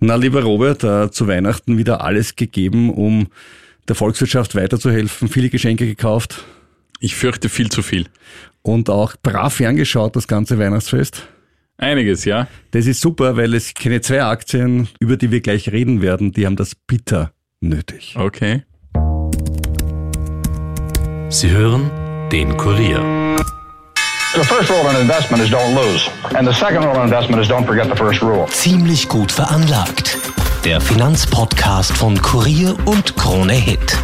Na, lieber Robert, äh, zu Weihnachten wieder alles gegeben, um der Volkswirtschaft weiterzuhelfen. Viele Geschenke gekauft. Ich fürchte viel zu viel. Und auch brav ferngeschaut, das ganze Weihnachtsfest. Einiges, ja. Das ist super, weil es keine zwei Aktien, über die wir gleich reden werden, die haben das bitter nötig. Okay. Sie hören den Kurier. The first rule in investment is don't lose. And the second rule in investment is don't forget the first rule. Ziemlich gut veranlagt. Der Finanzpodcast von Kurier und Krone Hit.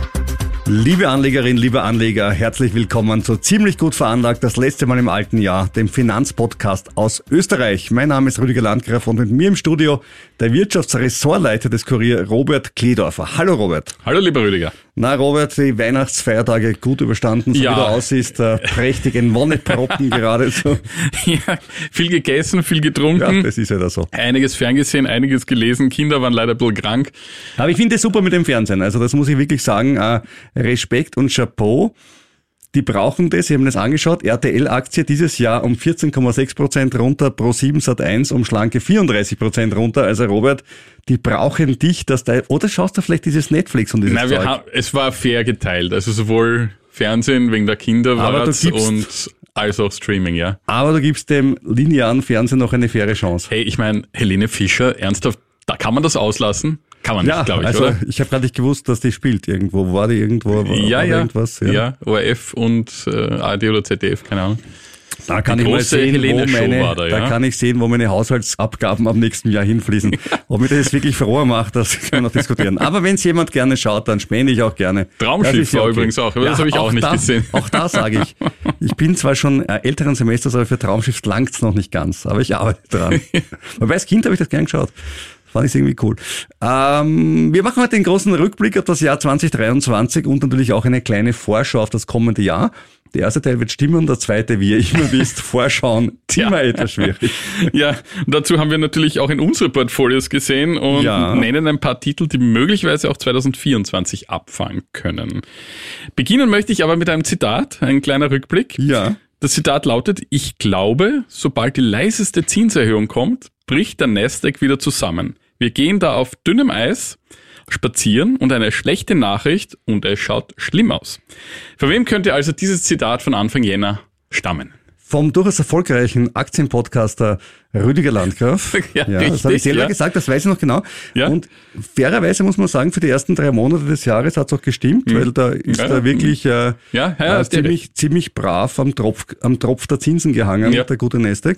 Liebe Anlegerinnen, liebe Anleger, herzlich willkommen zu Ziemlich gut veranlagt, das letzte Mal im alten Jahr, dem Finanzpodcast aus Österreich. Mein Name ist Rüdiger Landgraf und mit mir im Studio der Wirtschaftsressortleiter des Kurier, Robert Kledorfer. Hallo Robert. Hallo lieber Rüdiger. Na Robert, die Weihnachtsfeiertage gut überstanden, so Ja. wie du aussiehst, äh, prächtig in Wonneproppen geradezu. Ja, viel gegessen, viel Ja, getrunken. das ist ja da so. Einiges ferngesehen, einiges gelesen. Kinder waren leider ein bisschen krank. Aber ich finde es super mit dem Fernsehen. Also das muss ich wirklich sagen. Äh, Respekt und Chapeau. Die brauchen das. Sie haben das angeschaut. RTL-Aktie dieses Jahr um 14,6 Prozent runter, Pro 7 Sat 1 um schlanke 34 Prozent runter. Also Robert, die brauchen dich, dass da, oder schaust du vielleicht dieses Netflix und dieses Nein, wir Zeug? haben, es war fair geteilt. Also sowohl Fernsehen wegen der Kinder war es und als auch Streaming, ja. Aber du gibst dem linearen Fernsehen noch eine faire Chance. Hey, ich meine, Helene Fischer, ernsthaft, da kann man das auslassen? Kann man Ja, nicht, glaube ich, also oder? ich habe gerade nicht gewusst, dass die spielt irgendwo. War die irgendwo? War, Ja, war ja. Irgendwas? ja. ORF und äh, ARD oder ZDF, keine Ahnung. Da kann ich mal sehen, wo meine, da, ja. kann ich sehen, wo meine Haushaltsabgaben am nächsten Jahr hinfließen. Ob mir das jetzt wirklich froher macht, das können wir noch diskutieren. Aber wenn es jemand gerne schaut, dann spende ich auch gerne. Traumschiff ja war übrigens auch, aber das habe ich auch nicht da, gesehen. Auch da sage ich, ich bin zwar schon äh, älteren Semesters, aber für Traumschiff langt's noch nicht ganz. Aber ich arbeite dran. Wobei als Kind habe ich das gern geschaut. Fand ich irgendwie cool. Ähm, wir machen heute den großen Rückblick auf das Jahr 2023 und natürlich auch eine kleine Vorschau auf das kommende Jahr. Der erste Teil wird stimmen, der zweite, wie ihr immer wisst, vorschauen, immer etwas schwierig. Ja, dazu haben wir natürlich auch in unsere Portfolios gesehen und Ja. nennen ein paar Titel, die möglicherweise auch 2024 abfangen können. Beginnen möchte ich aber mit einem Zitat, ein kleiner Rückblick. Ja. Das Zitat lautet, ich glaube, sobald die leiseste Zinserhöhung kommt, bricht der Nasdaq wieder zusammen. Wir gehen da auf dünnem Eis spazieren und eine schlechte Nachricht und es schaut schlimm aus. Von wem könnte also dieses Zitat von Anfang Jänner stammen? Vom durchaus erfolgreichen Aktienpodcaster Rüdiger Landgraf. Ja, das habe richtig, ich selber ja. gesagt, das weiß ich noch genau. Ja. Und fairerweise muss man sagen, für die ersten drei Monate des Jahres hat es auch gestimmt, weil da ist Ja. er wirklich äh, Ja, ja, äh, ziemlich, ziemlich brav am Tropf, am Tropf der Zinsen gehangen, Ja. der gute Nasdaq.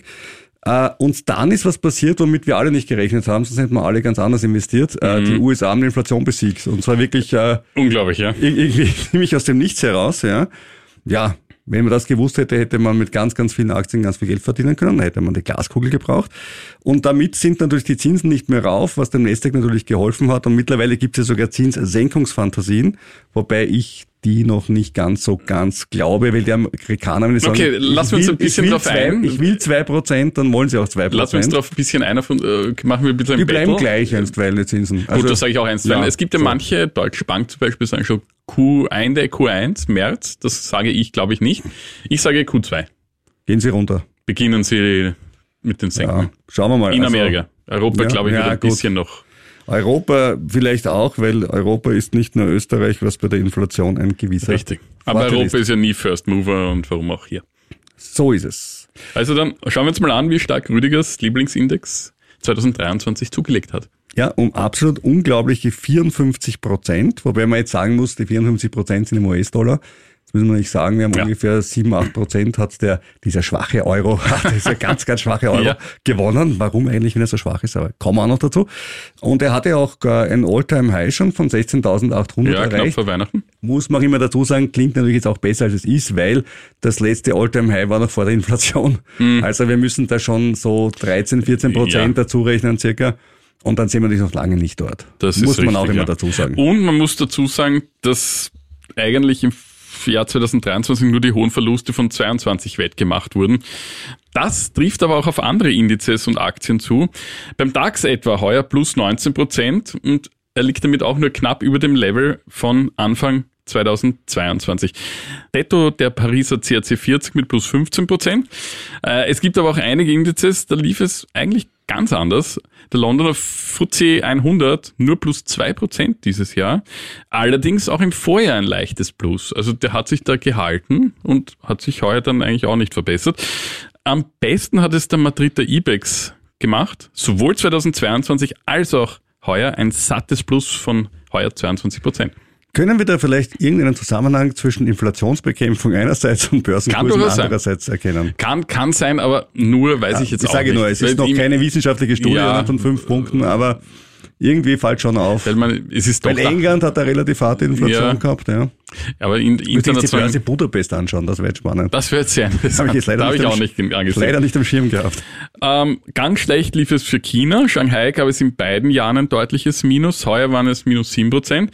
Äh, und dann ist was passiert, womit wir alle nicht gerechnet haben, sonst hätten wir alle ganz anders investiert. Äh, Mhm. die USA haben die Inflation besiegt. Und zwar wirklich äh, Unglaublich, ja. Ir- irgendwie ziemlich aus dem Nichts heraus, ja. Ja, wenn man das gewusst hätte, hätte man mit ganz, ganz vielen Aktien ganz viel Geld verdienen können, dann hätte man die Glaskugel gebraucht. Und damit sind natürlich die Zinsen nicht mehr rauf, was dem Nasdaq natürlich geholfen hat. Und mittlerweile gibt es ja sogar Zinssenkungsfantasien, wobei ich die noch nicht ganz so ganz glaube, weil die Amerikaner, wenn sagen, Okay, lassen wir ich uns will- ein bisschen ich drauf zwei, ein. Ich will zwei Prozent, dann wollen sie auch zwei Lass uns Prozent. drauf ein bisschen einer von, äh, machen wir ein bisschen ein Die bleiben Battle. gleich einstweilen, die Zinsen. Also, Gut, das sage ich auch einstweilen. ja, es gibt ja so. manche, Deutsche Bank zum Beispiel, sagen schon Q1, Q1, März. Das sage ich, glaube ich, nicht. Ich sage Q2. Gehen sie runter. Beginnen Sie mit den Senken. Ja, schauen wir mal. In Also, Amerika. Europa, ja, glaube ich, ja, ein gut. bisschen noch. Europa vielleicht auch, weil Europa ist nicht nur Österreich, was bei der Inflation ein gewisser Richtig. Aber Vorteil Europa ist. ist ja nie First Mover und warum auch hier. So ist es. Also dann schauen wir uns mal an, wie stark Rüdigers Lieblingsindex 2023 zugelegt hat. Ja, um absolut unglaubliche 54 Prozent, wobei man jetzt sagen muss, die 54 Prozent sind im US-Dollar. Müssen wir nicht sagen, wir haben Ja. ungefähr 7, 8 Prozent hat der, dieser schwache Euro, dieser ganz, ganz schwache Euro Ja. gewonnen. Warum eigentlich, wenn er so schwach ist, aber kommen wir auch noch dazu. Und er hatte auch gar ein All-Time-High schon von 16.800 Ja, knapp erreicht. vor Weihnachten. muss man auch immer dazu sagen, klingt natürlich jetzt auch besser als es ist, weil das letzte All-Time-High war noch vor der Inflation. Also wir müssen da schon so 13, 14 Prozent. Ja. dazu rechnen circa. Und dann sind wir natürlich noch lange nicht dort. Das muss man auch richtig, immer ja. dazu sagen. Und man muss dazu sagen, dass eigentlich im Jahr 2023 nur die hohen Verluste von 22 wettgemacht wurden. Das trifft aber auch auf andere Indizes und Aktien zu. Beim DAX etwa heuer plus 19 Prozent und er liegt damit auch nur knapp über dem Level von Anfang 2022. Netto der Pariser CAC 40 mit plus 15 Prozent. Äh, es gibt aber auch einige Indizes, da lief es eigentlich ganz anders. Der Londoner FTSE 100 nur plus zwei Prozent dieses Jahr. Allerdings auch im Vorjahr ein leichtes Plus. Also der hat sich da gehalten und hat sich heuer dann eigentlich auch nicht verbessert. Am besten hat es der Madrider IBEX gemacht, sowohl 2022 als auch heuer ein sattes Plus von heuer 22 Prozent. Können wir da vielleicht irgendeinen Zusammenhang zwischen Inflationsbekämpfung einerseits und Börsenkursen durchaus sein. andererseits erkennen? Kann, kann sein, aber nur weiß ich jetzt ich auch sage nicht. nur, es ist noch im- keine wissenschaftliche Studie Ja. von fünf Punkten, aber irgendwie fällt schon auf. Weil man, es ist Weil da, England hat eine relativ harte Inflation Ja. gehabt, ja. aber in, international, Börse Budapest anschauen, das wäre jetzt spannend. das wird sehr Habe interessant. ich jetzt leider da habe nicht ich auch nicht angesehen. Leider nicht am Schirm gehabt. Ähm, ganz schlecht lief es für China. Shanghai gab es in beiden Jahren ein deutliches Minus. Heuer waren es minus 7%.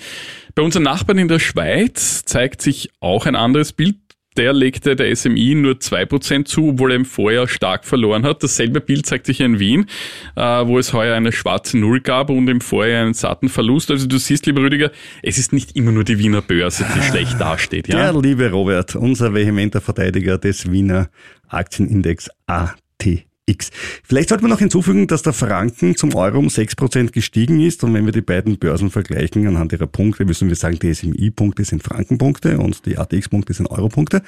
Bei unseren Nachbarn in der Schweiz zeigt sich auch ein anderes Bild. Der legte der SMI nur 2% zu, obwohl er im Vorjahr stark verloren hat. Dasselbe Bild zeigt sich in Wien, äh, wo es heuer eine schwarze Null gab und im Vorjahr einen satten Verlust. Also du siehst, lieber Rüdiger, es ist nicht immer nur die Wiener Börse, die schlecht dasteht. Ja? Der liebe Robert, unser vehementer Verteidiger des Wiener Aktienindex ATX. Vielleicht sollte man noch hinzufügen, dass der Franken zum Euro um 6% gestiegen ist. Und wenn wir die beiden Börsen vergleichen anhand ihrer Punkte, müssen wir sagen, die SMI-Punkte sind Frankenpunkte und die ATX-Punkte sind Europunkte.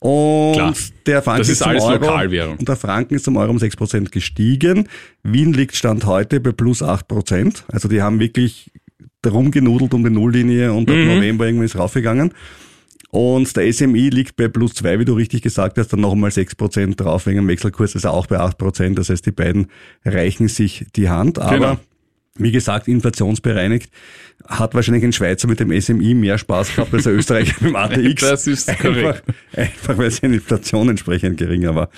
Und Klar. der Franken Das ist zum Euro. Und der Franken ist zum Euro um 6% gestiegen. Wien liegt Stand heute bei plus 8%. Also die haben wirklich darum genudelt um die Nulllinie und ab November irgendwie ist raufgegangen. Und der SMI liegt bei plus zwei, wie du richtig gesagt hast, dann noch einmal sechs Prozent drauf wegen dem Wechselkurs, ist er auch bei acht Prozent. Das heißt, die beiden reichen sich die Hand. Aber Genau. wie gesagt, inflationsbereinigt hat wahrscheinlich ein Schweizer mit dem SMI mehr Spaß gehabt als ein Österreicher mit dem ATX. Das ist einfach, korrekt. einfach weil seine Inflation entsprechend geringer war.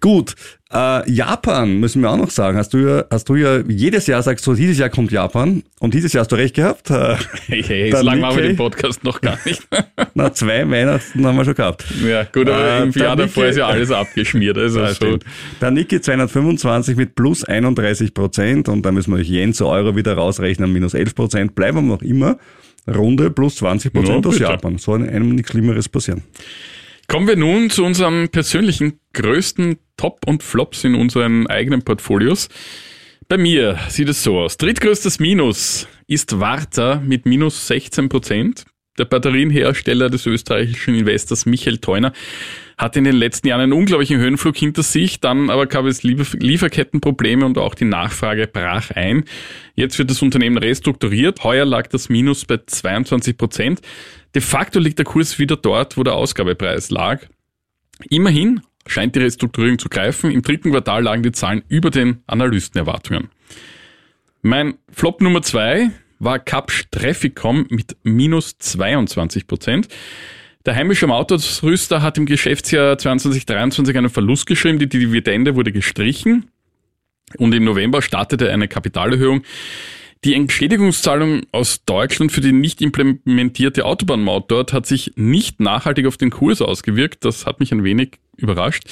Gut, äh, Japan müssen wir auch noch sagen. Hast du ja, hast du ja jedes Jahr sagst du, dieses Jahr kommt Japan und dieses Jahr hast du recht gehabt. Äh, Hey, hey, so lange machen wir den Podcast noch gar nicht. na, zwei Weihnachten haben wir schon gehabt. ja, gut, aber Äh, im Jahr davor ist ja alles abgeschmiert. Also Ja, so. Der Niki 225 mit plus 31 Prozent und da müssen wir Yen zu Euro wieder rausrechnen, minus 11 Prozent. Bleiben wir noch immer Runde plus 20 Prozent Ja, aus bitte. Japan. Soll einem nichts Schlimmeres passieren. Kommen wir nun zu unseren persönlichen größten Top und Flops in unseren eigenen Portfolios. Bei mir sieht es so aus. Drittgrößtes Minus ist Warta mit minus 16 Prozent. Der Batterienhersteller des österreichischen Investors Michael Theuner hat in den letzten Jahren einen unglaublichen Höhenflug hinter sich, dann aber gab es Liefer Lieferkettenprobleme und auch die Nachfrage brach ein. Jetzt wird das Unternehmen restrukturiert. Heuer lag das Minus bei 22 Prozent. De facto liegt der Kurs wieder dort, wo der Ausgabepreis lag. Immerhin scheint die Restrukturierung zu greifen. Im dritten Quartal lagen die Zahlen über den Analystenerwartungen. Mein Flop Nummer zwei war Capsch Trafficom mit minus 22 Prozent. Der heimische Autosrüster hat im Geschäftsjahr 2022 einen Verlust geschrieben. Die Dividende wurde gestrichen. Und im November startete eine Kapitalerhöhung. Die Entschädigungszahlung aus Deutschland für die nicht implementierte Autobahnmaut dort hat sich nicht nachhaltig auf den Kurs ausgewirkt. Das hat mich ein wenig überrascht.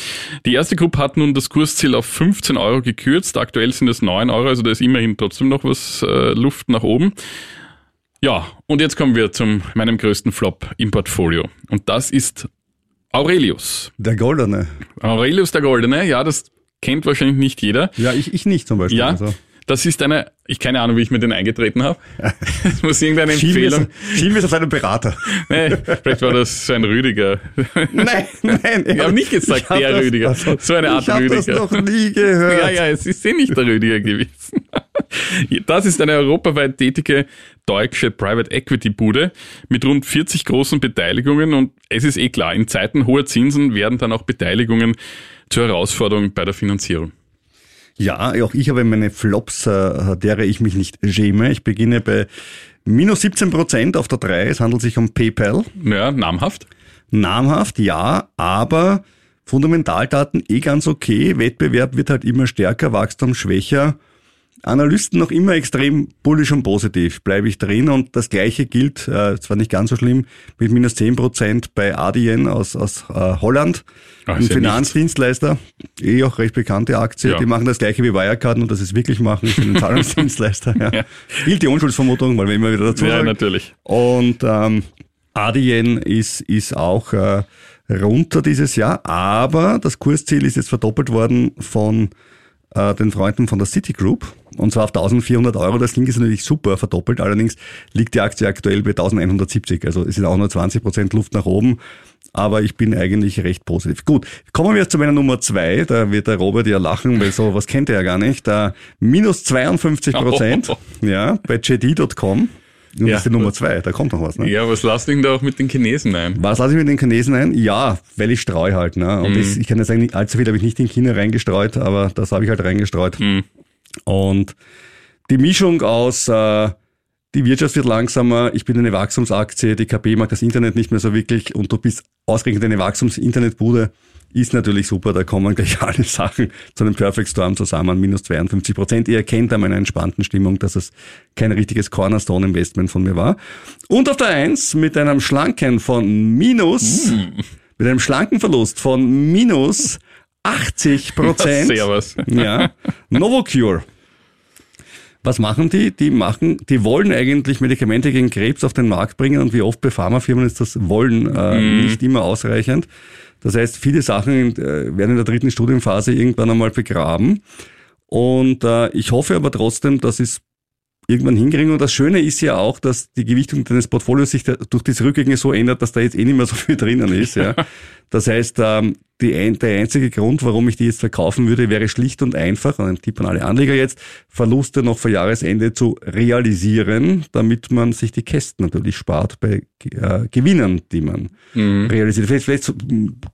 Die erste Gruppe hat nun das Kursziel auf 15 Euro gekürzt. Aktuell sind es 9 Euro, also da ist immerhin trotzdem noch was äh, Luft nach oben. Ja, und jetzt kommen wir zum meinem größten Flop im Portfolio. Und das ist Aurelius. Der Goldene. Aurelius der Goldene, ja, das kennt wahrscheinlich nicht jeder. Ja, ich, ich nicht zum Beispiel. Ja, Also. Das ist eine, ich keine Ahnung, wie ich mir den eingetreten habe. Es muss irgendeine Schieben wir Empfehlung. schieben wir es auf einen Berater. Nee, vielleicht war das so ein Rüdiger. Nein, nein. Ich habe nicht gesagt, ich der das- Rüdiger. also, So eine Art ich hab das Rüdiger. noch nie gehört. Ja, ja, es ist eh nicht der Rüdiger gewesen. Das ist eine europaweit tätige deutsche Private Equity Bude mit rund 40 großen Beteiligungen und es ist eh klar, in Zeiten hoher Zinsen werden dann auch Beteiligungen zur Herausforderung bei der Finanzierung. Ja, auch ich habe meine Flops, äh, derer ich mich nicht schäme. Ich beginne bei minus 17 Prozent auf der 3. Es handelt sich um PayPal. Ja, namhaft. Namhaft, ja, aber Fundamentaldaten eh ganz okay. Wettbewerb wird halt immer stärker, Wachstum schwächer. Analysten noch immer extrem bullish und positiv, bleibe ich drin. Und das gleiche gilt, äh, zwar nicht ganz so schlimm, mit minus 10 Prozent bei Adyen aus, aus äh, Holland. Ah, ein ist ja Finanzdienstleister, eh auch recht bekannte Aktie. Ja. Die machen das gleiche wie Wirecard, nur dass sie es wirklich machen, für den Zahlungsdienstleister. Ja. Ja. Gilt die Unschuldsvermutung, weil wir immer wieder dazu Ja, sagen. natürlich. Und ähm, Adyen ist, ist auch äh, runter dieses Jahr, aber das Kursziel ist jetzt verdoppelt worden von äh, den Freunden von der Citigroup. Und zwar auf 1400 Euro. Das Ding ist natürlich super verdoppelt. Allerdings liegt die Aktie aktuell bei 1170. Also es sind auch nur 20 Prozent Luft nach oben. Aber ich bin eigentlich recht positiv. Gut, kommen wir jetzt zu meiner Nummer zwei. Da wird der Robert ja lachen, weil so was kennt er ja gar nicht. Da minus 52 Prozent. Ja, bei JD.com. Und Ja. das ist die Nummer zwei. Da kommt noch was. Ne? Ja, was lasst ihr denn da auch mit den Chinesen ein? Was lasse ich mit den Chinesen ein? Ja, weil ich streue halt. Ne? Und das, ich kann ja sagen, nicht allzu viel habe ich nicht in China reingestreut, aber das habe ich halt reingestreut. Und die Mischung aus, äh, die Wirtschaft wird langsamer, ich bin eine Wachstumsaktie, die KP mag das Internet nicht mehr so wirklich und du bist ausgerechnet eine Wachstums-Internetbude, ist natürlich super, da kommen gleich alle Sachen zu einem Perfect Storm zusammen, minus 52 Prozent. Ihr erkennt an meiner entspannten Stimmung, dass es kein richtiges Cornerstone-Investment von mir war. Und auf der Eins mit einem schlanken von minus, mit einem schlanken Verlust von minus 80 Prozent. Servus. Ja. Novocure. Was machen die? Die machen, die wollen eigentlich Medikamente gegen Krebs auf den Markt bringen und wie oft bei Pharmafirmen ist das Wollen äh, nicht immer ausreichend. Das heißt, viele Sachen äh, werden in der dritten Studienphase irgendwann einmal begraben. Und äh, ich hoffe aber trotzdem, dass es irgendwann hinkriegen. Und das Schöne ist ja auch, dass die Gewichtung deines Portfolios sich durch diese Rückgänge so ändert, dass da jetzt eh nicht mehr so viel drinnen ist. Ja. Das heißt, ähm, die, der einzige Grund, warum ich die jetzt verkaufen würde, wäre schlicht und einfach, und ein Tipp an alle Anleger jetzt, Verluste noch vor Jahresende zu realisieren, damit man sich die Kästen natürlich spart bei äh, Gewinnen, die man realisiert. Vielleicht, vielleicht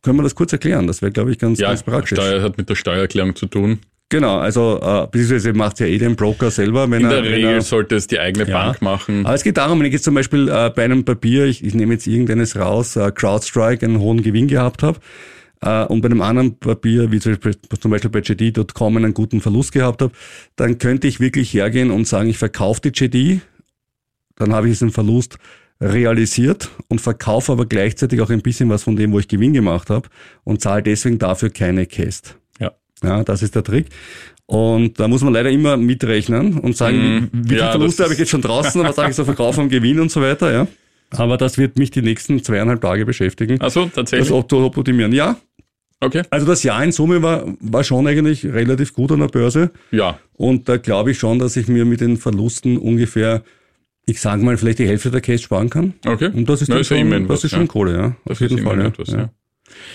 können wir das kurz erklären. Das wäre, glaube ich, ganz, Ja, ganz praktisch. Steuer hat mit der Steuererklärung zu tun. Genau, also äh, beziehungsweise macht ja eh den Broker selber, wenn In er, der Regel er sollte es die eigene Ja. Bank machen. aber es geht darum, wenn ich jetzt zum Beispiel äh, bei einem Papier, ich, ich nehme jetzt irgendeines raus, äh, CrowdStrike einen hohen Gewinn gehabt habe äh, und bei einem anderen Papier, wie zum Beispiel, zum Beispiel bei JD.com einen guten Verlust gehabt habe, dann könnte ich wirklich hergehen und sagen, ich verkaufe die JD, dann habe ich diesen Verlust realisiert und verkaufe aber gleichzeitig auch ein bisschen was von dem, wo ich Gewinn gemacht habe und zahle deswegen dafür keine Käst. Ja. Das ist der Trick. Und da muss man leider immer mitrechnen und sagen, wie, wie viel Ja, Verluste das habe ich jetzt schon draußen, was sage ich so Verkauf und Gewinn und so weiter, ja. Aber das wird mich die nächsten zweieinhalb Tage beschäftigen. Also Das tatsächlich. Opto optimieren. Ja, Okay. also das Jahr in Summe war, war schon eigentlich relativ gut an der Börse. Ja. Und da glaube ich schon, dass ich mir mit den Verlusten ungefähr, ich sage mal, vielleicht die Hälfte der Cash sparen kann. Okay. Und das ist, Na, ist schon, das was, ist schon ja. Kohle, ja. Das Auf jeden ist Fall. Ja. etwas, ja.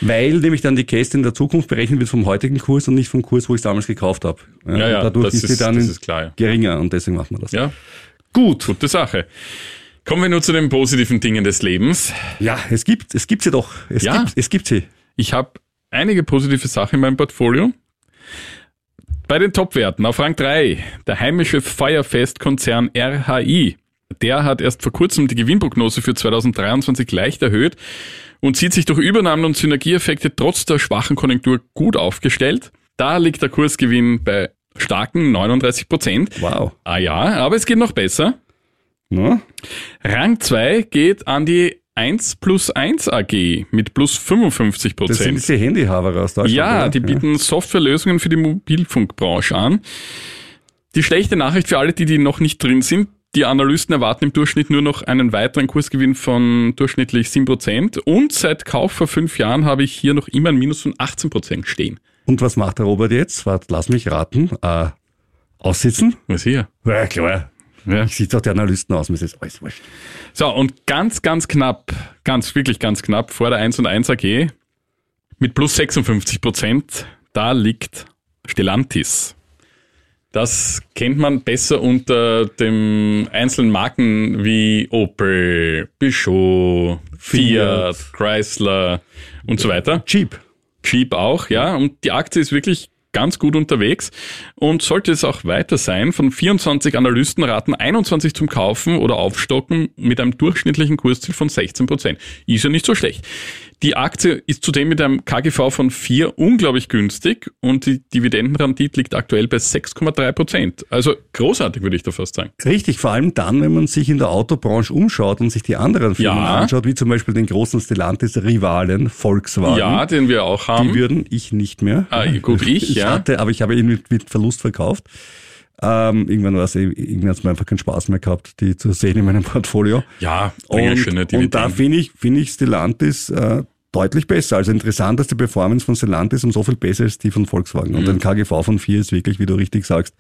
Ja. Weil nämlich dann die Käste in der Zukunft berechnet wird vom heutigen Kurs und nicht vom Kurs, wo ich es damals gekauft habe. Ja, ja, Und dadurch das ist sie dann ist klar, ja. geringer und deswegen macht man das. Ja. Gut. Gute Sache. Kommen wir nur zu den positiven Dingen des Lebens. Ja, es gibt, es gibt sie doch. Es Ja. gibt, es gibt sie. Ich habe einige positive Sachen in meinem Portfolio. Bei den Top-Werten auf Rang 3, der heimische Feuerfest-Konzern RHI. Der hat erst vor kurzem die Gewinnprognose für 2023 leicht erhöht und sieht sich durch Übernahmen und Synergieeffekte trotz der schwachen Konjunktur gut aufgestellt. Da liegt der Kursgewinn bei starken 39 Prozent. Wow. Ah ja, aber es geht noch besser. Na? Rang 2 geht an die 1 plus 1 AG mit plus 55% Das sind Prozent. diese Handyhaber aus Deutschland. Ja, oder? die bieten Softwarelösungen für die Mobilfunkbranche an. Die schlechte Nachricht für alle, die, die noch nicht drin sind, die Analysten erwarten im Durchschnitt nur noch einen weiteren Kursgewinn von durchschnittlich 7%. Und seit Kauf vor fünf Jahren habe ich hier noch immer ein Minus von 18% stehen. Und was macht der Robert jetzt? Warte, lass mich raten. Äh, aussitzen? Was hier? Ja, klar. Ja. Ich sitze auch die Analysten aus, mir ist das alles wurscht. So, und ganz, ganz knapp, ganz, wirklich ganz knapp vor der 1 und 1 AG mit plus 56 Prozent, da liegt Stellantis. Das kennt man besser unter dem einzelnen Marken wie Opel, Peugeot, Fiat, Chrysler und so weiter. Cheap. Jeep auch, ja. Und die Aktie ist wirklich ganz gut unterwegs und sollte es auch weiter sein. Von 24 Analysten raten 21 zum Kaufen oder Aufstocken mit einem durchschnittlichen Kursziel von 16 Prozent. Ist ja nicht so schlecht. Die Aktie ist zudem mit einem KGV von 4 unglaublich günstig und die Dividendenrendite liegt aktuell bei 6,3 Prozent. Also großartig, würde ich da fast sagen. Richtig, vor allem dann, wenn man sich in der Autobranche umschaut und sich die anderen Firmen Ja. anschaut, wie zum Beispiel den großen Stellantis-Rivalen Volkswagen. Ja, den wir auch haben. Die würden ich nicht mehr. Ah, gut, ich, ich ja. hatte, aber ich habe ihn mit, mit Verlust verkauft. Ähm, irgendwann war es, irgendwann hat es mir einfach keinen Spaß mehr gehabt, die zu sehen in meinem Portfolio. ja, Und, schöne und da finde ich, finde ich Stellantis äh, deutlich besser. Also interessant, dass die Performance von Stellantis um so viel besser ist die von Volkswagen. Und ein KGV von 4 ist wirklich, wie du richtig sagst,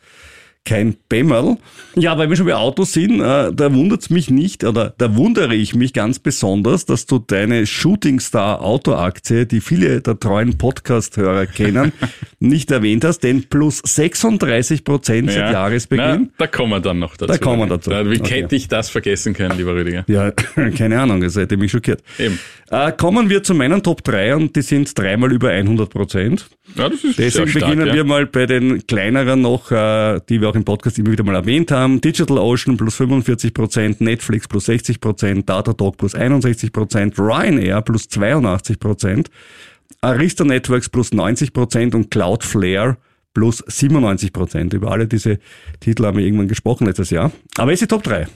kein Bämmerl. Ja, weil wir schon bei Autos sind, äh, da wundert's mich nicht, oder da wundere ich mich ganz besonders, dass du deine Shooting Star Autoaktie, die viele der treuen Podcast-Hörer kennen, nicht erwähnt hast, denn plus 36 Prozent seit Jahresbeginn. Na, da kommen wir dann noch dazu. Da kommen wir dazu. Ja, Wie Okay. hätte ich das vergessen können, lieber Rüdiger? Ja, keine Ahnung, das hätte mich schockiert. Eben. Äh, kommen wir zu meinen Top 3 und die sind dreimal über 100 Prozent. Ja, das ist Deswegen stark, beginnen ja. wir mal bei den kleineren noch, äh, die wir auch im Podcast immer wieder mal erwähnt haben. Digital Ocean plus 45 Prozent, Netflix plus 60 Prozent, Datadog plus 61 Prozent, Ryanair plus 82 Prozent, Arista Networks plus 90 Prozent und Cloudflare plus 97 Prozent. Über alle diese Titel haben wir irgendwann gesprochen letztes Jahr. Aber jetzt die Top 3.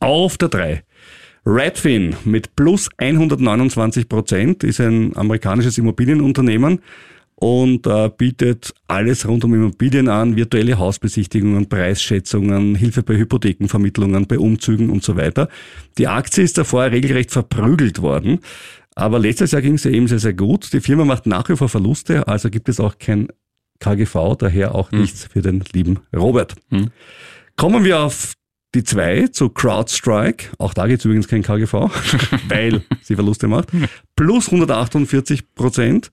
Auf der 3. Redfin mit plus 129 Prozent ist ein amerikanisches Immobilienunternehmen und äh, bietet alles rund um Immobilien an, virtuelle Hausbesichtigungen, Preisschätzungen, Hilfe bei Hypothekenvermittlungen, bei Umzügen und so weiter. Die Aktie ist davor regelrecht verprügelt worden, aber letztes Jahr ging es ja eben sehr, sehr gut. Die Firma macht nach wie vor Verluste, also gibt es auch kein KGV, daher auch nichts für den lieben Robert. Kommen wir auf die zwei zu CrowdStrike. Auch da gibt es übrigens kein KGV, weil sie Verluste macht. Plus 148 Prozent.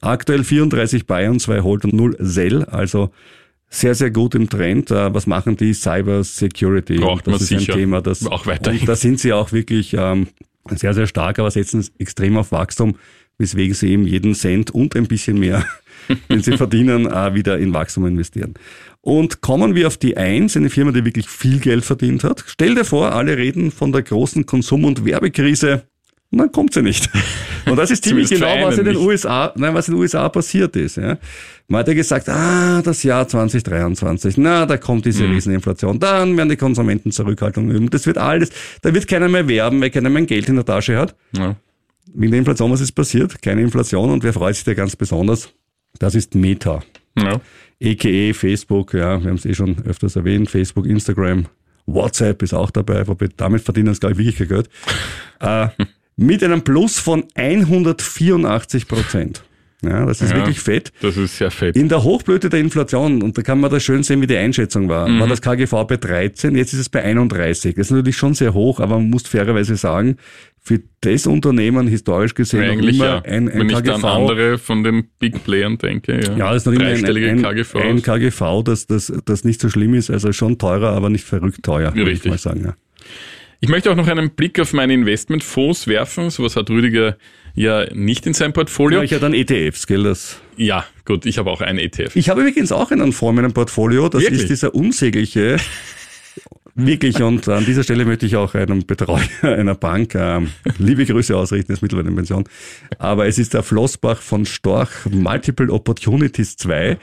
Aktuell 34 Buy und 2 Hold und 0 Sell. Also sehr, sehr gut im Trend. Äh, Was machen die? Cyber Security. Braucht man das ist sicher. ein Thema, das Auch weiterhin. Da sind sie auch wirklich ähm, sehr, sehr stark, aber setzen extrem auf Wachstum, weswegen sie eben jeden Cent und ein bisschen mehr, den sie verdienen, äh, wieder in Wachstum investieren. Und kommen wir auf die Eins, eine Firma, die wirklich viel Geld verdient hat. Stell dir vor, alle reden von der großen Konsum- und Werbekrise. Und dann kommt sie nicht. Und das ist ziemlich genau, was in den nicht. USA, nein, was in den USA passiert ist. Ja. Man hat ja gesagt, ah, das Jahr 2023, na, da kommt diese Mhm. Rieseninflation, dann werden die Konsumenten Zurückhaltung üben. Das wird alles, da wird keiner mehr werben, weil keiner mehr Geld in der Tasche hat. Ja. Wegen der Inflation, was ist passiert? Keine Inflation und wer freut sich da ganz besonders? Das ist Meta. Ja. EKE, Facebook, ja, wir haben es eh schon öfters erwähnt, Facebook, Instagram, WhatsApp ist auch dabei, wobei damit verdienen es, glaube ich, wirklich kein Geld. äh, mit einem Plus von 184 Prozent. Ja, das ist Ja. wirklich fett. Das ist sehr fett. In der Hochblüte der Inflation, und da kann man da schön sehen, wie die Einschätzung war, Mhm. war das KGV bei 13, jetzt ist es bei 31. Das ist natürlich schon sehr hoch, aber man muss fairerweise sagen, für das Unternehmen historisch gesehen noch Eigentlich immer ja. ein, ein Wenn ich KGV. an andere von den Big Playern denke, ja. Ja, das ist noch immer ein, ein, KGVs. ein KGV, das, das, das nicht so schlimm ist, also schon teurer, aber nicht verrückt teuer, würde ich Richtig. mal sagen. Ja. Ich möchte auch noch einen Blick auf meine Investmentfonds werfen. Sowas hat Rüdiger ja nicht in seinem Portfolio. Ja, ich hatte dann ETFs, gell, das. Ja, gut, ich habe auch einen ETF. Ich habe übrigens auch einen Fonds in meinem Portfolio, das Wirklich? ist dieser unsägliche, wirklich, und an dieser Stelle möchte ich auch einem Betreuer einer Bank ähm, liebe Grüße ausrichten, ist mittlerweile in Pension, aber es ist der Flossbach von Storch Multiple Opportunities 2.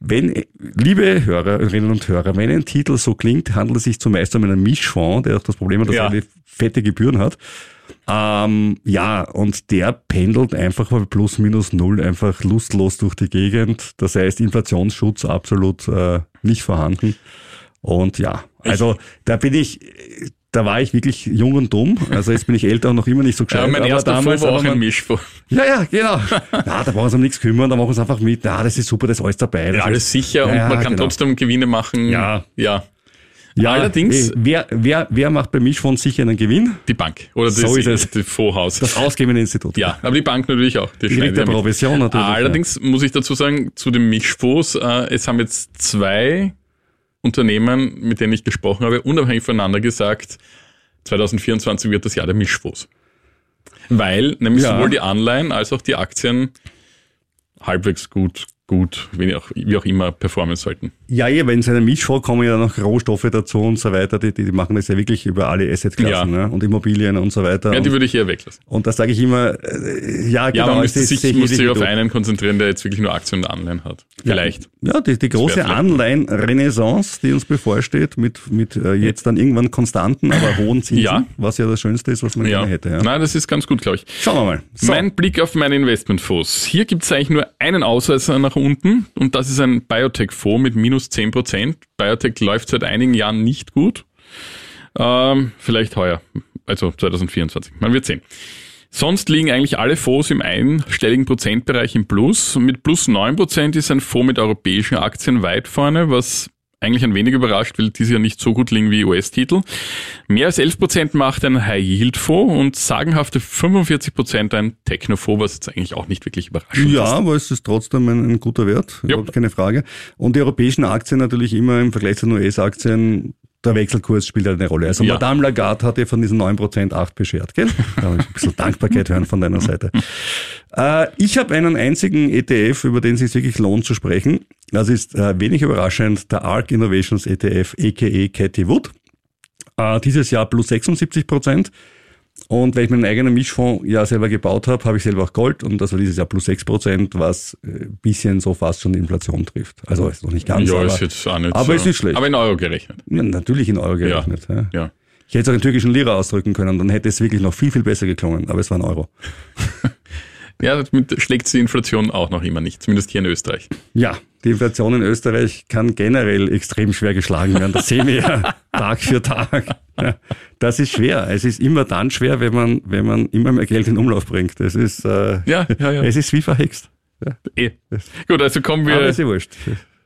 Wenn, liebe Hörerinnen und Hörer, wenn ein Titel so klingt, handelt es sich zumeist um einen Mischfonds, der auch das Problem hat, dass Ja. er eine fette Gebühren hat. Ähm, ja, und der pendelt einfach bei plus minus null einfach lustlos durch die Gegend. Das heißt, Inflationsschutz absolut äh, nicht vorhanden. Und ja, also da bin ich, da war ich wirklich jung und dumm. Also jetzt bin ich älter und noch immer nicht so gescheit. Ja, mein aber erster damals war auch ein Mischfonds. Ja, ja, genau. Ja, da brauchen wir uns um nichts kümmern, da machen wir uns einfach mit. Ja, das ist super, das ist alles dabei. Das Ja, alles ist, sicher und Ja, man kann genau. trotzdem Gewinne machen. Ja. Ja, ja, allerdings- eh, wer, wer, wer macht bei Mischfonds sicher einen Gewinn? die Bank. Oder das, So ist es. das Fondshaus. Das ausgebende Institut. ja, aber die Bank natürlich auch. Die Die kriegt ja ja mit. Provision natürlich. Allerdings muss ich dazu sagen, zu den Mischfonds, äh, es haben jetzt zwei Unternehmen, mit denen ich gesprochen habe, unabhängig voneinander gesagt, 2024 wird das Jahr der Mischfonds. Weil nämlich Ja. sowohl die Anleihen als auch die Aktien halbwegs gut, gut, wie auch, wie auch immer performen sollten. Ja, ja, wenn es einen Mischfonds kommen ja noch Rohstoffe dazu und so weiter. Die, die, die machen das ja wirklich über alle Assetklassen Ja. ne? und Immobilien und so weiter. Ja, die würde ich eher weglassen. und das sage ich immer, äh, ja, Ja, genau. man es müsste sich, sehe ich muss sich ähnlich auf einen konzentrieren, der jetzt wirklich nur Aktien und Anleihen hat. Vielleicht. Ja, die, die große Anleihen-Renaissance, die uns bevorsteht, mit, mit äh, jetzt dann irgendwann konstanten, aber hohen Zinsen, Ja. was ja das Schönste ist, was man Ja. gerne hätte. Ja. Nein, das ist ganz gut, glaube ich. Schauen wir mal. So. Mein Blick auf meine Investmentfonds. Hier gibt es eigentlich nur einen Ausreißer nach unten und das ist ein Biotech-Fonds mit minus 10%. Biotech läuft seit einigen Jahren nicht gut. Ähm, vielleicht heuer, also 2024. Man wird sehen. Sonst liegen eigentlich alle Fonds im einstelligen Prozentbereich im Plus. Mit plus 9% ist ein Fonds mit europäischen Aktien weit vorne, was eigentlich ein wenig überrascht, weil diese ja nicht so gut liegen wie US-Titel. Mehr als 11% macht ein High-Yield-Fonds und sagenhafte 45% ein Techno-Fonds, was jetzt eigentlich auch nicht wirklich überraschend Ja, ist. aber es ist trotzdem ein, ein guter Wert, Ja. überhaupt keine Frage. Und die europäischen Aktien natürlich immer im Vergleich zu den US-Aktien, der Wechselkurs spielt halt eine Rolle. Also Ja. Madame Lagarde hat dir von diesen 9% 8 beschert, gell? Da ich ein bisschen Dankbarkeit hören von deiner Seite. Äh, ich habe einen einzigen ETF, über den es sich wirklich lohnt zu sprechen. Das ist äh, wenig überraschend der ARC Innovations ETF, a.k.a. Cathy Wood. Äh, dieses Jahr plus 76 Prozent. Und weil ich meinen eigenen Mischfonds ja selber gebaut habe, habe ich selber auch Gold und das war dieses Jahr plus 6 Prozent, was ein bisschen so fast schon die Inflation trifft. Also ist noch nicht ganz, ja, aber, ist jetzt auch nicht aber so. ist nicht schlecht. Aber in Euro gerechnet. ja, natürlich in Euro gerechnet. Ja. Ja. Ich hätte es auch in türkischen Lira ausdrücken können, dann hätte es wirklich noch viel, viel besser geklungen, aber es war ein Euro. Ja, damit schlägt die Inflation auch noch immer nicht, zumindest hier in Österreich. Ja, die Inflation in Österreich kann generell extrem schwer geschlagen werden. Das sehen wir ja Tag für Tag. Das ist schwer. Es ist immer dann schwer, wenn man, wenn man immer mehr Geld in Umlauf bringt. Es ist, äh, Ja, ja, ja. es ist wie verhext. Ja, Eh. Gut, also kommen aber wir ist ja wurscht.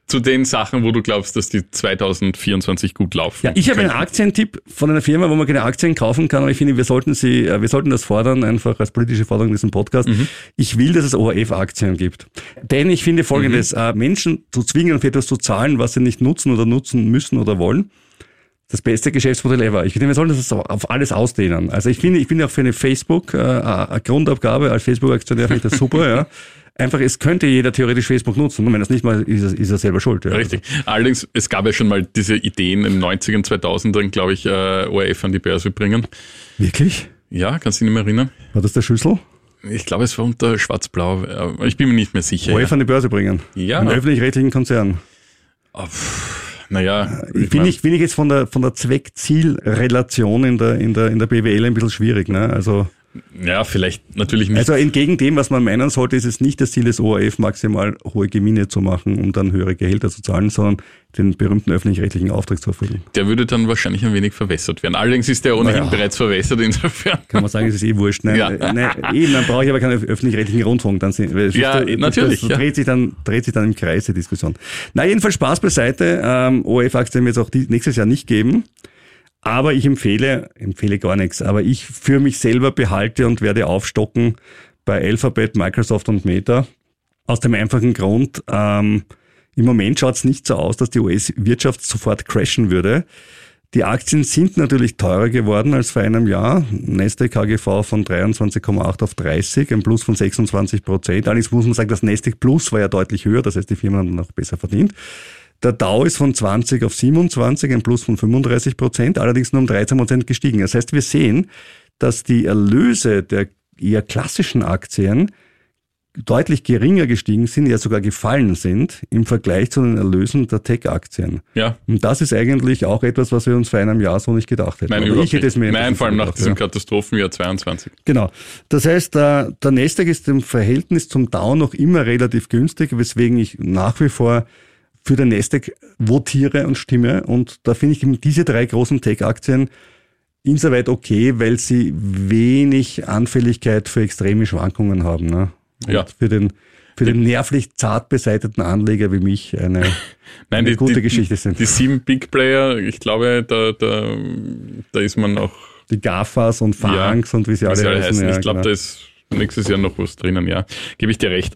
Zu den Sachen, wo du glaubst, dass die 2024 gut laufen. Ja, ich habe einen. Aktientipp von einer Firma, wo man keine Aktien kaufen kann, aber ich finde, wir sollten sie, äh, wir sollten das fordern, einfach als politische Forderung in diesem Podcast. Ich will, dass es ORF-Aktien gibt. Denn ich finde folgendes, äh, Menschen zu zwingen, für etwas zu zahlen, was sie nicht nutzen oder nutzen müssen oder wollen, das beste Geschäftsmodell ever. Ich finde, wir sollten das auf alles ausdehnen. Also ich finde, ich bin auch für eine Facebook, äh, Grundabgabe als Facebook-Aktionär finde ich das super, ja. Einfach, es könnte jeder theoretisch Facebook nutzen. Und wenn das nicht mal, ist er, ist er selber schuld. Ja. Richtig. Allerdings, es gab ja schon mal diese Ideen in den 90ern, 2000ern, glaube ich, äh, ORF an die Börse bringen. Wirklich? Ja, kannst du dich nicht mehr erinnern? War das der Schlüssel? Ich glaube, es war unter Schwarz-Blau. äh, Ich bin mir nicht mehr sicher. ORF an die Börse bringen. Ja. Einen öffentlich-rechtlichen Konzern. Naja, Ich finde ich, finde ich jetzt von der, von der Zweck-Ziel-Relation in der, in, der, in der BWL ein bisschen schwierig. Ne? Also, ja, vielleicht natürlich nicht. also entgegen dem, was man meinen sollte, ist es nicht das Ziel des ORF, maximal hohe Gewinne zu machen, um dann höhere Gehälter zu zahlen, sondern den berühmten öffentlich-rechtlichen Auftrag zu erfüllen. der würde dann wahrscheinlich ein wenig verwässert werden. Allerdings ist der ohnehin Naja. bereits verwässert, insofern. Kann man sagen, es ist eh wurscht. Nein, Ja. äh, nein, eben, dann brauche ich aber keinen öffentlich-rechtlichen Rundfunk. Dann sind, Ja, das, natürlich, Das, ja. dreht, sich dann, dreht sich dann im Kreis die Diskussion. Na, jedenfalls Spaß beiseite. Ähm, ORF-Aktien wird es auch die, nächstes Jahr nicht geben. Aber ich empfehle, empfehle gar nichts, aber ich für mich selber behalte und werde aufstocken bei Alphabet, Microsoft und Meta. Aus dem einfachen Grund, ähm, im Moment schaut es nicht so aus, dass die US-Wirtschaft sofort crashen würde. Die Aktien sind natürlich teurer geworden als vor einem Jahr. Nasdaq KGV von 23,8 auf 30, ein Plus von 26 Prozent. Allerdings muss man sagen, das Nasdaq Plus war ja deutlich höher, das heißt, die Firmen haben noch besser verdient. Der Dow ist von 20 auf 27, ein Plus von 35 Prozent, allerdings nur um 13 Prozent gestiegen. Das heißt, wir sehen, dass die Erlöse der eher klassischen Aktien deutlich geringer gestiegen sind, ja sogar gefallen sind im Vergleich zu den Erlösen der Tech-Aktien. Ja, Und das ist eigentlich auch etwas, was wir uns vor einem Jahr so nicht gedacht hätten. nein, Oder ich hätte es mir Nein, vor allem nach diesem ja. Katastrophenjahr 22. Genau. Das heißt, der, der Nasdaq ist im Verhältnis zum Dow noch immer relativ günstig, weswegen ich nach wie vor für den Nasdaq votiere und stimme. Und da finde ich eben diese drei großen Tech-Aktien insoweit okay, weil sie wenig Anfälligkeit für extreme Schwankungen haben. Ne? Und Ja. für den, für den nervlich zart beseiteten Anleger wie mich eine, Nein, eine die, gute die, Geschichte sind. Die sieben Big Player, ich glaube, da, da, da ist man auch Die GAFAs und FANGs und wie sie wie alle sie alle heißen. heißen. ja, ich glaube, genau. da ist nächstes Jahr noch was drinnen, ja. Gebe ich dir recht.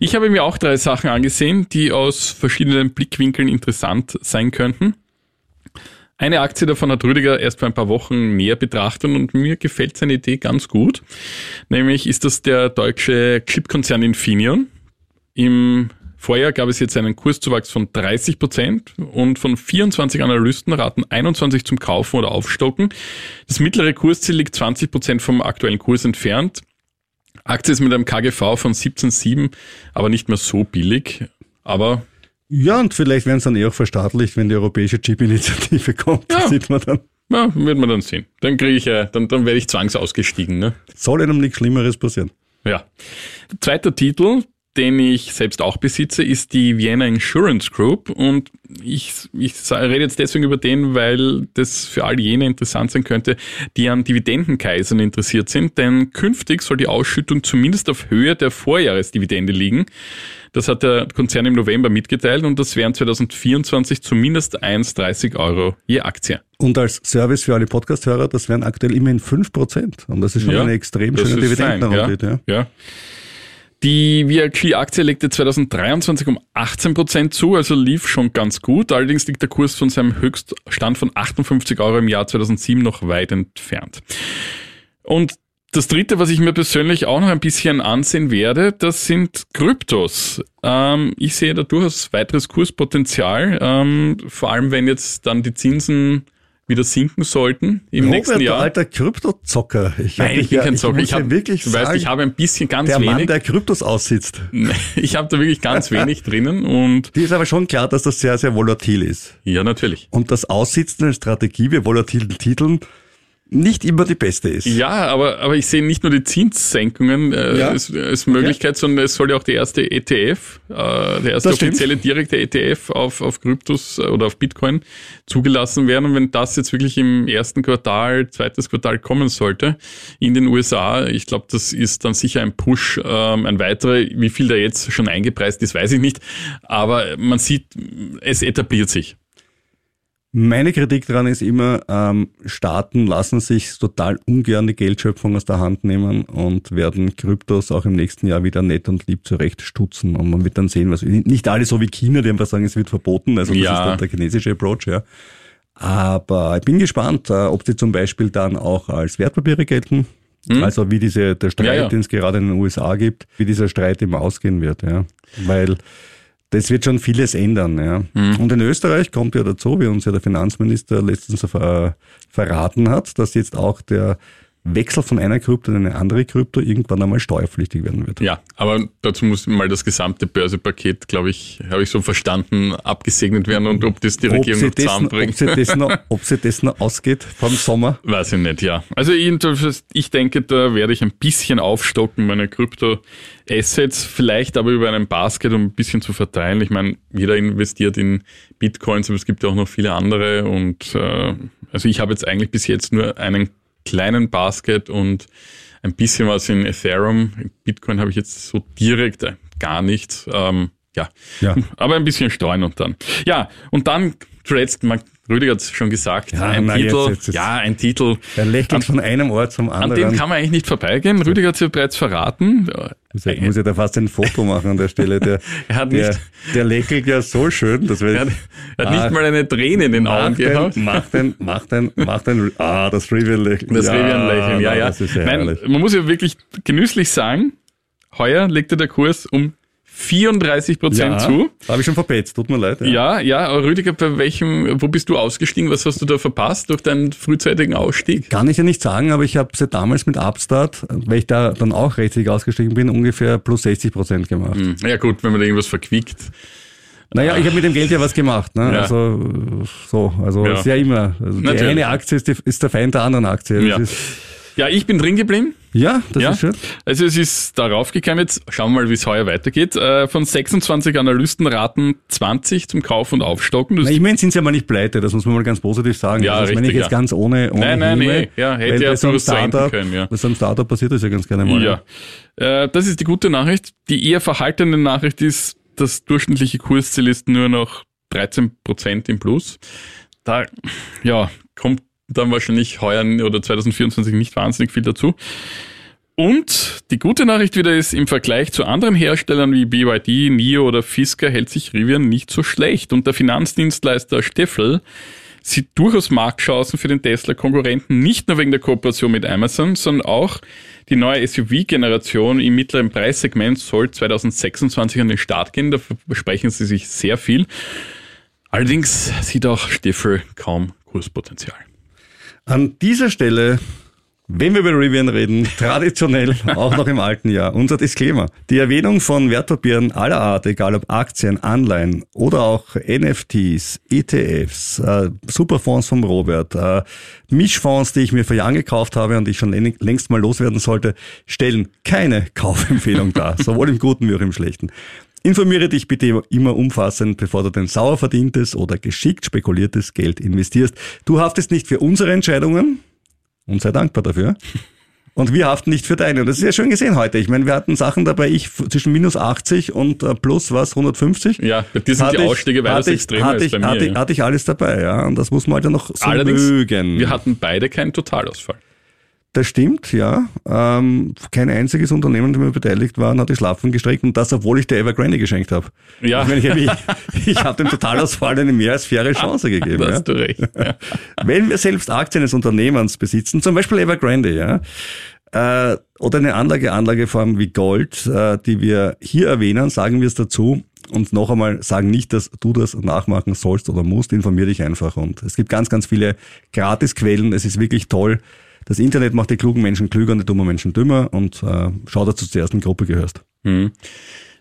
Ich habe mir auch drei Sachen angesehen, die aus verschiedenen Blickwinkeln interessant sein könnten. Eine Aktie davon hat Rüdiger erst vor ein paar Wochen näher betrachtet und mir gefällt seine Idee ganz gut. Nämlich ist das der deutsche Chipkonzern Infineon. Im Vorjahr gab es jetzt einen Kurszuwachs von 30 Prozent und von 24 Analysten raten 21 zum Kaufen oder Aufstocken. Das mittlere Kursziel liegt 20 Prozent vom aktuellen Kurs entfernt. Aktie ist mit einem KGV von 17,7, aber nicht mehr so billig. Aber Ja, und vielleicht werden es dann eh auch verstaatlicht, wenn die europäische Chip-Initiative kommt. Ja. Das sieht man dann. ja, wird man dann sehen. Dann kriege ich, äh, dann, dann werde ich zwangsausgestiegen. Ne? Soll einem nichts Schlimmeres passieren. Ja. Zweiter Titel, den ich selbst auch besitze, ist die Vienna Insurance Group. Und ich, ich rede jetzt deswegen über den, weil das für all jene interessant sein könnte, die an Dividendenkaisern interessiert sind. Denn künftig soll die Ausschüttung zumindest auf Höhe der Vorjahresdividende liegen. Das hat der Konzern im November mitgeteilt und das wären 2024 zumindest 1,30 Euro je Aktie. Und als Service für alle Podcast-Hörer, das wären aktuell immerhin 5%. Und das ist schon Ja, eine extrem schöne Dividendenrendite. Ja. Ja. Die VIQ-Aktie legte 2023 um 18 Prozent zu, also lief schon ganz gut. Allerdings liegt der Kurs von seinem Höchststand von 58 Euro im Jahr 2007 noch weit entfernt. Und das dritte, was ich mir persönlich auch noch ein bisschen ansehen werde, das sind Kryptos. Ähm, ich sehe da durchaus weiteres Kurspotenzial, ähm, vor allem wenn jetzt dann die Zinsen wieder sinken sollten im Robert, nächsten der Jahr. alter Kryptozocker. Ich Nein, ich bin ja- kein Zocker. Ich ja habe wirklich du weißt, sagen, ich habe ein bisschen ganz der Mann, wenig. der Kryptos aussitzt. ich habe da wirklich ganz wenig drinnen und Dir ist aber schon klar, dass das sehr, sehr volatil ist. ja, natürlich. Und das Aussitzen als Strategie bei volatilen Titeln nicht immer die beste ist. Ja, aber, aber ich sehe nicht nur die Zinssenkungen äh, Ja. als, als Möglichkeit, sondern es soll ja auch der erste ETF, äh, der erste Das stimmt. offizielle direkte ETF auf, auf Kryptos äh, oder auf Bitcoin zugelassen werden. Und wenn das jetzt wirklich im ersten Quartal, zweites Quartal kommen sollte in den USA, ich glaube, das ist dann sicher ein Push, ähm, ein weiterer. Wie viel da jetzt schon eingepreist ist, weiß ich nicht. Aber man sieht, es etabliert sich. Meine Kritik daran ist immer, ähm, Staaten lassen sich total ungern die Geldschöpfung aus der Hand nehmen und werden Kryptos auch im nächsten Jahr wieder nett und lieb zurechtstutzen. Und man wird dann sehen, was, nicht alle so wie China, die einfach sagen, es wird verboten. Also das Ja. ist dann der chinesische Approach, ja. Aber ich bin gespannt, äh, ob sie zum Beispiel dann auch als Wertpapiere gelten. Also wie diese, der Streit, Hm? Ja, ja. den es gerade in den USA gibt, wie dieser Streit immer ausgehen wird, ja. Weil das wird schon vieles ändern, ja. Hm. Und in Österreich kommt ja dazu, wie uns ja der Finanzminister letztens ver verraten hat, dass jetzt auch der Wechsel von einer Krypto in eine andere Krypto irgendwann einmal steuerpflichtig werden wird. Ja, aber dazu muss mal das gesamte Börsepaket, glaube ich, habe ich so verstanden, abgesegnet werden und ob das die Ob Regierung noch das, ob, zusammenbringt. sie das noch, ob sie das noch ausgeht vom Sommer. Weiß ich nicht, ja. Also jedenfalls, ich denke, da werde ich ein bisschen aufstocken, meine Krypto-Assets, vielleicht aber über einen Basket, um ein bisschen zu verteilen. Ich meine, jeder investiert in Bitcoins, aber es gibt ja auch noch viele andere und äh, also ich habe jetzt eigentlich bis jetzt nur einen kleinen Basket und ein bisschen was in Ethereum. In Bitcoin habe ich jetzt so direkt äh, gar nichts. Ähm, ja. Ja. aber ein bisschen streuen und dann. Ja, und dann zuletzt, man- Rüdiger hat es schon gesagt, Ja, ein na, Titel, jetzt- jetzt- jetzt- ja, ein Titel, Er lächelt von einem Ort zum an anderen. dem kann man eigentlich nicht vorbeigehen. Rüdiger hat es ja bereits verraten. ich, muss ich da fast ein Foto machen an der Stelle. Der, Er hat der, nicht- der lächelt ja so schön, dass wir Er hat, er hat Ah, nicht mal eine Träne in den Augen macht gehabt. macht ein, macht ein, macht ein, ah, das Trivial-Lächeln. Das Rivian-Lächeln, ja, na, ja. Ist ja Nein, man muss ja wirklich genüsslich sagen, heuer legte der Kurs um 34 Prozent zu. Habe ich schon verpetzt, tut mir leid. Ja, ja, aber Rüdiger, bei welchem, wo bist du ausgestiegen? Was hast du da verpasst durch deinen frühzeitigen Ausstieg? Kann ich ja nicht sagen, aber ich habe ja damals mit Upstart, weil ich da dann auch rechtzeitig ausgestiegen bin, ungefähr plus 60 Prozent gemacht. Hm, Ja gut, wenn man da irgendwas verquickt. Naja, ich habe mit dem Geld ja was gemacht. Ne? Ja. Also so, also Ja. ist ja immer. Also die Natürlich. eine Aktie ist, die, ist der Feind der anderen Aktie. Das Ja. Ist, Ja, ich bin drin geblieben. ja, das Ja, ist schön. also es ist darauf gekommen, jetzt schauen wir mal, wie es heuer weitergeht. Äh, Von 26 Analysten raten 20 zum Kauf und Aufstocken. Das Na, immerhin sind sie ja mal nicht pleite, das muss man mal ganz positiv sagen. Ja, das meine ich richtig, jetzt ja. ganz ohne, ohne Nein, nein, Häme, nee. Ja, hätte ja so Startup, können, ja. Bei so einem Startup passiert das ja ganz gerne mal. Ja. Äh, das ist die gute Nachricht. Die eher verhaltene Nachricht ist, das durchschnittliche Kursziel ist nur noch 13% im Plus. Da, ja, kommt dann wahrscheinlich heuer oder 2024 nicht wahnsinnig viel dazu. Und die gute Nachricht wieder ist, im Vergleich zu anderen Herstellern wie BYD, NIO oder Fisker hält sich Rivian nicht so schlecht. Und der Finanzdienstleister Steffel sieht durchaus Marktchancen für den Tesla-Konkurrenten, nicht nur wegen der Kooperation mit Amazon, sondern auch die neue SUV-Generation im mittleren Preissegment soll 2026 an den Start gehen. Da versprechen sie sich sehr viel. Allerdings sieht auch Steffel kaum Kurspotenzial. An dieser Stelle Wenn wir über Rivian reden, traditionell auch noch im alten Jahr, unser Disclaimer. Die Erwähnung von Wertpapieren aller Art, egal ob Aktien, Anleihen oder auch NFTs, ETFs, äh, Superfonds vom Robert, äh, Mischfonds, die ich mir vor Jahren gekauft habe und ich schon längst mal loswerden sollte, stellen keine Kaufempfehlung dar, sowohl im Guten wie auch im Schlechten. Informiere dich bitte immer umfassend, bevor du dein sauer verdientes oder geschickt spekuliertes Geld investierst. Du haftest nicht für unsere Entscheidungen und sei dankbar dafür. Und wir haften nicht für deine. Und das ist ja schön gesehen heute. Ich meine, wir hatten Sachen dabei, ich zwischen minus 80 und äh, plus was, 150. Ja, bei dir sind Hatte die ich- Ausstiege weitaus hatte ich- extremer hatte als ich, bei mir. Hatte, ja. hatte ich alles dabei, ja. Und das muss man halt dann noch so Allerdings, mögen. wir hatten beide keinen Totalausfall. Das stimmt, ja. Ähm, kein einziges Unternehmen, das mir beteiligt waren, hat die Schlafen gestreckt und das, obwohl ich der Evergrande geschenkt habe. Ja. Ich, meine, ich, ich, ich habe dem Totalausfall eine mehr als faire Chance gegeben. Da Ja. hast du recht. Ja. Wenn wir selbst Aktien eines Unternehmens besitzen, zum Beispiel Evergrande, ja, äh, oder eine Anlage, Anlageform wie Gold, äh, die wir hier erwähnen, sagen wir es dazu und noch einmal sagen nicht, dass du das nachmachen sollst oder musst, informier dich einfach. Und es gibt ganz, ganz viele Gratisquellen. Es ist wirklich toll. Das Internet macht die klugen Menschen klüger und die dummen Menschen dümmer und äh, schau, dass du zur ersten Gruppe gehörst.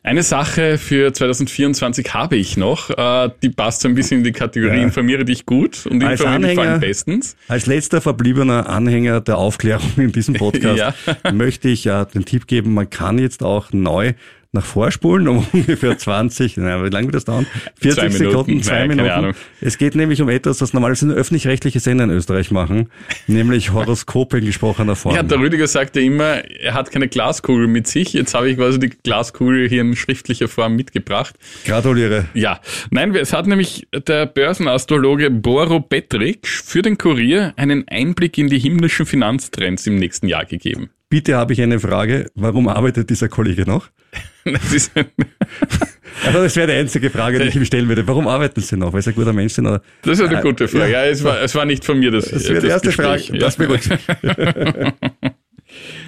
Eine Sache für 2024 habe ich noch, äh, die passt so ein bisschen in die Kategorie Ja. informiere dich gut und Als informiere dich vor Anhänger- bestens. Als letzter verbliebener Anhänger der Aufklärung in diesem Podcast Ja. möchte ich ja den Tipp geben, man kann jetzt auch neu nach vorspulen um ungefähr 20, naja, wie lange wird das dauern? 40 Zwei Minuten, Sekunden, zwei Minuten. Ahnung. Es geht nämlich um etwas, was normalerweise nur öffentlich-rechtliche Sender in Österreich machen, nämlich Horoskope in gesprochener Form. Ja, der Rüdiger sagte immer, er hat keine Glaskugel mit sich. Jetzt habe ich quasi die Glaskugel hier in schriftlicher Form mitgebracht. Gratuliere. Ja, nein, es hat nämlich der Börsenastrologe Boro Petric für den Kurier einen Einblick in die himmlischen Finanztrends im nächsten Jahr gegeben. Bitte habe ich eine Frage. Warum arbeitet dieser Kollege noch? Das ist, Also das wäre die einzige Frage, die ich ihm stellen würde. Warum arbeiten Sie noch? Weil Sie ein guter Mensch sind? Oder? das ist eine gute Frage. Ja, es, war, es war nicht von mir das, Das wäre die erste Gespräch. Frage. Ja. Das beruhigt mich.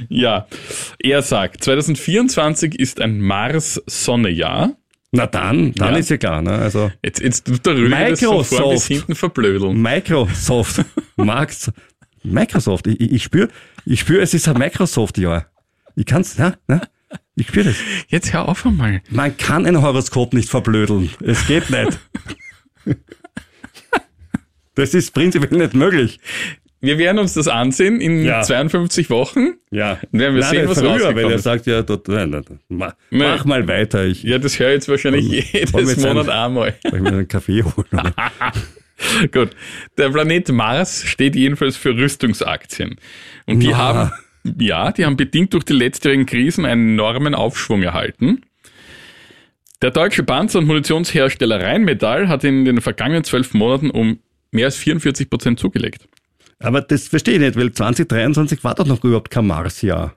Ja, er sagt, 2024 ist ein Mars-Sonne-Jahr. Na dann, dann Ja. ist ja klar. Ne? Also Jetzt, jetzt tut der Rüdiger das von vorn bis Microsoft. hinten verblödeln. Microsoft. Max. Microsoft. Ich, ich spüre, ich spür, es ist ein Microsoft-Jahr. Ich kann's, ja, ja. Ich spüre das. Jetzt hör auf einmal. Man kann ein Horoskop nicht verblödeln. Es geht nicht. Das ist prinzipiell nicht möglich. Wir werden uns das ansehen in Ja. 52 Wochen. Ja. Dann werden wir sehen, was früher, weil er sagt ja, dort, nein, nein, mach, Nee. mach mal weiter. Ich, Ja, das höre ich jetzt wahrscheinlich wir jedes Monat ein- einmal. soll ich mir einen Kaffee holen. Gut. Der Planet Mars steht jedenfalls für Rüstungsaktien. Und die Na. haben, ja, die haben bedingt durch die letztjährigen Krisen einen enormen Aufschwung erhalten. Der deutsche Panzer- und Munitionshersteller Rheinmetall hat in den vergangenen zwölf Monaten um mehr als 44 Prozent zugelegt. Aber das verstehe ich nicht, weil 2023 war doch noch überhaupt kein Marsjahr.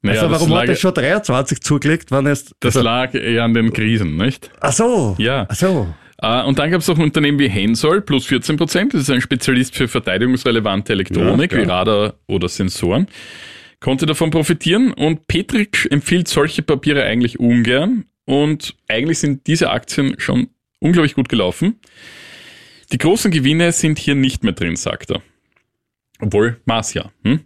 Naja, also warum das, hat lag, er schon 23 zugelegt, wann es... das also, lag eher an den Krisen, nicht? ach so. Ja. Ach so. Äh, Und dann gab es auch ein Unternehmen wie Hensoldt, plus 14 Prozent. Das ist ein Spezialist für verteidigungsrelevante Elektronik, Ja, wie. Radar oder Sensoren. Konnte davon profitieren und Petric empfiehlt solche Papiere eigentlich ungern. Und eigentlich sind diese Aktien schon unglaublich gut gelaufen. Die großen Gewinne sind hier nicht mehr drin, sagt er. Obwohl, Mars ja. Hm?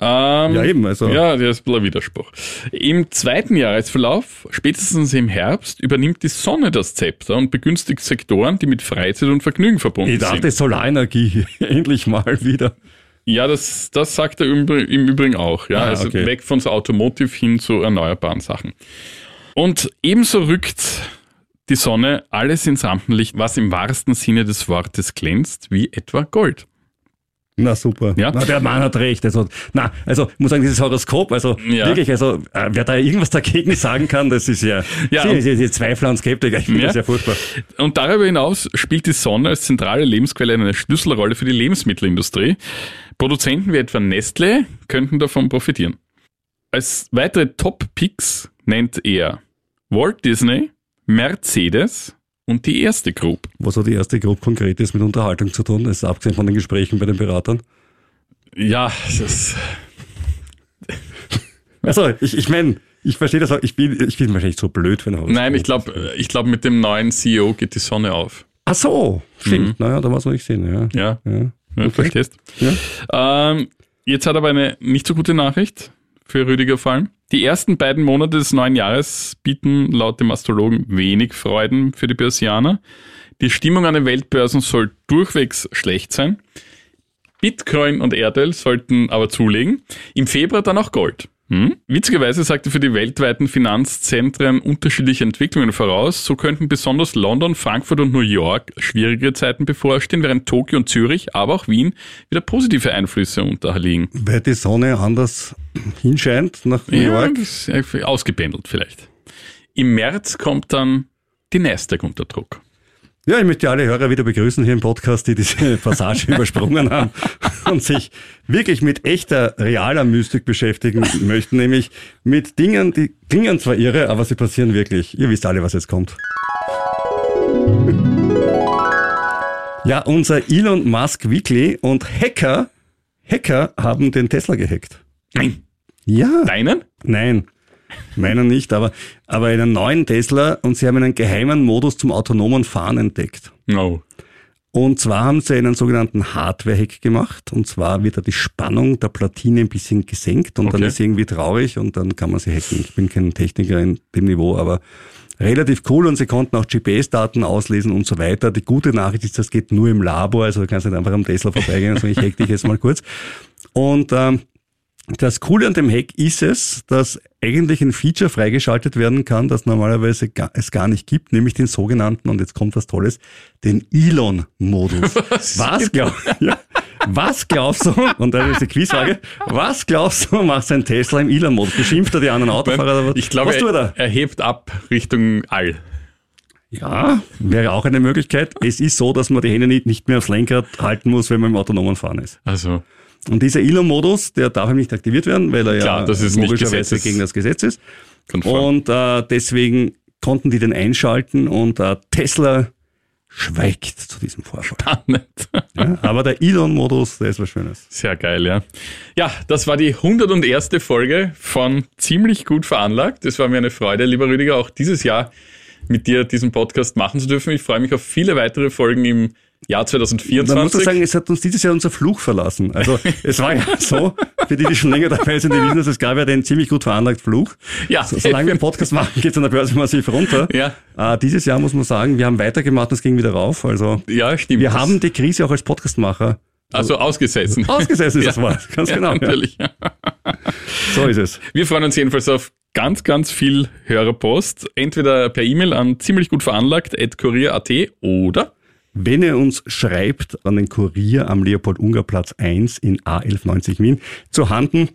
Ähm, Ja, eben, also- Ja, das ist ein bisschen ein Widerspruch. Im zweiten Jahresverlauf, spätestens im Herbst, übernimmt die Sonne das Zepter und begünstigt Sektoren, die mit Freizeit und Vergnügen verbunden Ich dachte sind. Solarenergie endlich mal wieder. Ja, das, das sagt er im Übrigen auch. Ja, Ah, also okay. weg von so Automotive hin zu erneuerbaren Sachen. Und ebenso rückt die Sonne alles ins Rampenlicht, was im wahrsten Sinne des Wortes glänzt, wie etwa Gold. Na super. Ja. Na, der Mann hat recht. Also, na, also ich muss sagen, dieses Horoskop, also Ja. wirklich, also äh, wer da irgendwas dagegen sagen kann, das ist ja, Ja, Sie, Sie, Sie Zweifler und Skeptiker, ich finde Ja. das ja furchtbar. Und darüber hinaus spielt die Sonne als zentrale Lebensquelle eine Schlüsselrolle für die Lebensmittelindustrie. Produzenten wie etwa Nestle könnten davon profitieren. Als weitere Top-Picks nennt er Walt Disney, Mercedes und die erste Group. Was hat die erste Gruppe Konkretes mit Unterhaltung zu tun? Das ist abgesehen von den Gesprächen bei den Beratern. Ja, das Also, ich, ich meine, ich verstehe das auch, ich bin, ich bin wahrscheinlich so blöd für ein Horoskop. nein, ich glaube, ich glaub, mit dem neuen CEO geht die Sonne auf. Ach so, stimmt. Naja, da war es nicht sehen, ja. Ja, ja. ja Okay. verstehst? Ja. Ähm, Jetzt hat aber eine nicht so gute Nachricht für Rüdiger vor allem. Die ersten beiden Monate des neuen Jahres bieten laut dem Astrologen wenig Freuden für die Börsianer. Die Stimmung an den Weltbörsen soll durchwegs schlecht sein. Bitcoin und Erdöl sollten aber zulegen. Im Februar dann auch Gold. Hm? Witzigerweise sagte für die weltweiten Finanzzentren unterschiedliche Entwicklungen voraus. So könnten besonders London, Frankfurt und New York schwierige Zeiten bevorstehen, während Tokio und Zürich, aber auch Wien wieder positive Einflüsse unterliegen. Weil die Sonne anders hinscheint nach New Ja, York. ausgependelt vielleicht. Im März kommt dann die Nasdaq unter Druck. Ja, ich möchte alle Hörer wieder begrüßen hier im Podcast, die diese Passage übersprungen haben und sich wirklich mit echter, realer Mystik beschäftigen möchten, nämlich mit Dingen, die klingen zwar irre, aber sie passieren wirklich. Ihr wisst alle, was jetzt kommt. Ja, unser Elon Musk Weekly und Hacker, Hacker haben den Tesla gehackt. Nein. Ja. Deinen? Nein, meiner nicht, aber, aber einen neuen Tesla und sie haben einen geheimen Modus zum autonomen Fahren entdeckt. No. Und zwar haben sie einen sogenannten Hardware-Hack gemacht. Und zwar wird da die Spannung der Platine ein bisschen gesenkt und dann Okay. ist sie irgendwie traurig und dann kann man sie hacken. Ich bin kein Techniker in dem Niveau, aber relativ cool und sie konnten auch GPS-Daten auslesen und so weiter. Die gute Nachricht ist, das geht nur im Labor, also du kannst nicht einfach am Tesla vorbeigehen und sagen, ich hack dich jetzt mal kurz. Und ähm, das Coole an dem Hack ist es, dass eigentlich ein Feature freigeschaltet werden kann, das normalerweise ga- es gar nicht gibt, nämlich den sogenannten, und jetzt kommt was Tolles, den Elon-Modus. Was, glaub, ja, was glaubst du, und da ist die Quizfrage, was glaubst du, macht sein Tesla im Elon-Modus? Beschimpft er die anderen Autofahrer? oder was? Ich glaube, was tut er? er, er hebt ab Richtung All. Ja, wäre auch eine Möglichkeit. Es ist so, dass man die Hände nicht, nicht mehr aufs Lenkrad halten muss, wenn man im autonomen Fahren ist. Also, Und dieser Elon-Modus, der darf eben nicht aktiviert werden, weil er Klar, ja das logischerweise gegen das Gesetz ist. konform. Und äh, deswegen konnten die den einschalten und äh, Tesla schweigt zu diesem Vorfall. Spannend. Ja, aber der Elon-Modus, der ist was Schönes. Sehr geil, ja. Ja, das war die 101. Folge von Ziemlich gut veranlagt. Es war mir eine Freude, lieber Rüdiger, auch dieses Jahr mit dir diesen Podcast machen zu dürfen. Ich freue mich auf viele weitere Folgen im Jahr Man muss doch 2024. sagen, es hat uns dieses Jahr unser Fluch verlassen. Also es war ja so, für die, die schon länger dabei sind, die wissen, dass es gab ja den ziemlich gut veranlagt Fluch. Ja, So, solange wir einen Podcast machen, geht es an der Börse massiv runter. Ja. Äh, dieses Jahr muss man sagen, wir haben weitergemacht und es ging wieder rauf. Also ja, stimmt. wir haben die Krise auch als Podcastmacher also ausgesessen. ausgesessen, ist das Wort. Ganz ja, genau. Ja. Natürlich. So ist es. Wir freuen uns jedenfalls auf ganz, ganz viel Hörerpost. Entweder per E-Mail an ziemlich gut veranlagt kurier.at oder Wenn ihr uns schreibt an den Kurier am Leopold-Unger-Platz 1 in A1190 Wien, zu Handen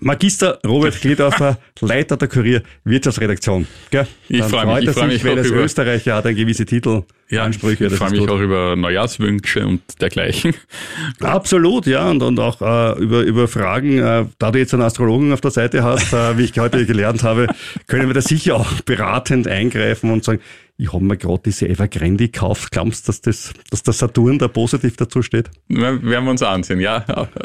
Magister Robert Gliedorfer, Leiter der Kurier Wirtschaftsredaktion. Gell? Ich Dann freu mich, ich freu mich weil auch über- Österreicher hat er gewisse Titel, Ansprüche. ich freue mich gut. auch über Neujahrswünsche und dergleichen. Absolut, ja, und, und auch äh, über, über Fragen, äh, da du jetzt einen Astrologen auf der Seite hast, äh, wie ich heute gelernt habe, können wir da sicher auch beratend eingreifen und sagen, ich habe mir gerade diese Evergrande gekauft, glaubst du, dass, das, dass der Saturn da positiv dazu steht? Werden wir uns ansehen, ja.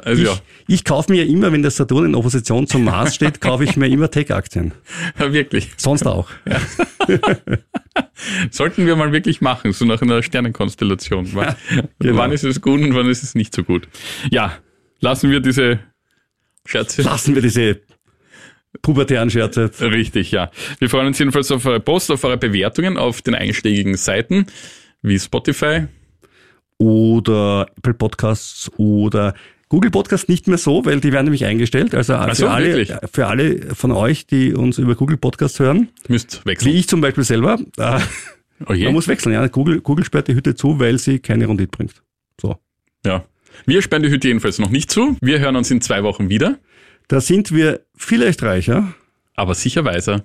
Also Ich, ja, ich kaufe mir ja immer, wenn der Saturn in Opposition zum Mars steht, kaufe ich mir immer Tech-Aktien. wirklich. Sonst auch. Sollten wir mal wirklich machen, so nach einer Sternenkonstellation. Wann, genau. wann ist es gut und wann ist es nicht so gut? Ja, lassen wir diese Scherze. Lassen wir diese pubertären Scherze. Richtig, ja. Wir freuen uns jedenfalls auf eure Post, auf eure Bewertungen auf den einschlägigen Seiten wie Spotify. Oder Apple Podcasts oder Google Podcasts nicht mehr so, weil die werden nämlich eingestellt. Also für, so, alle, wirklich? für alle von euch, die uns über Google Podcasts hören, Müsst wie wechseln. ich zum Beispiel selber, äh, Oh man muss wechseln. Ja, Google, Google sperrt die Hütte zu, weil sie keine Rendite bringt. So. Ja. Wir sperren die Hütte jedenfalls noch nicht zu. Wir hören uns in zwei Wochen wieder, Da sind wir vielleicht reicher. aber sicher weiser.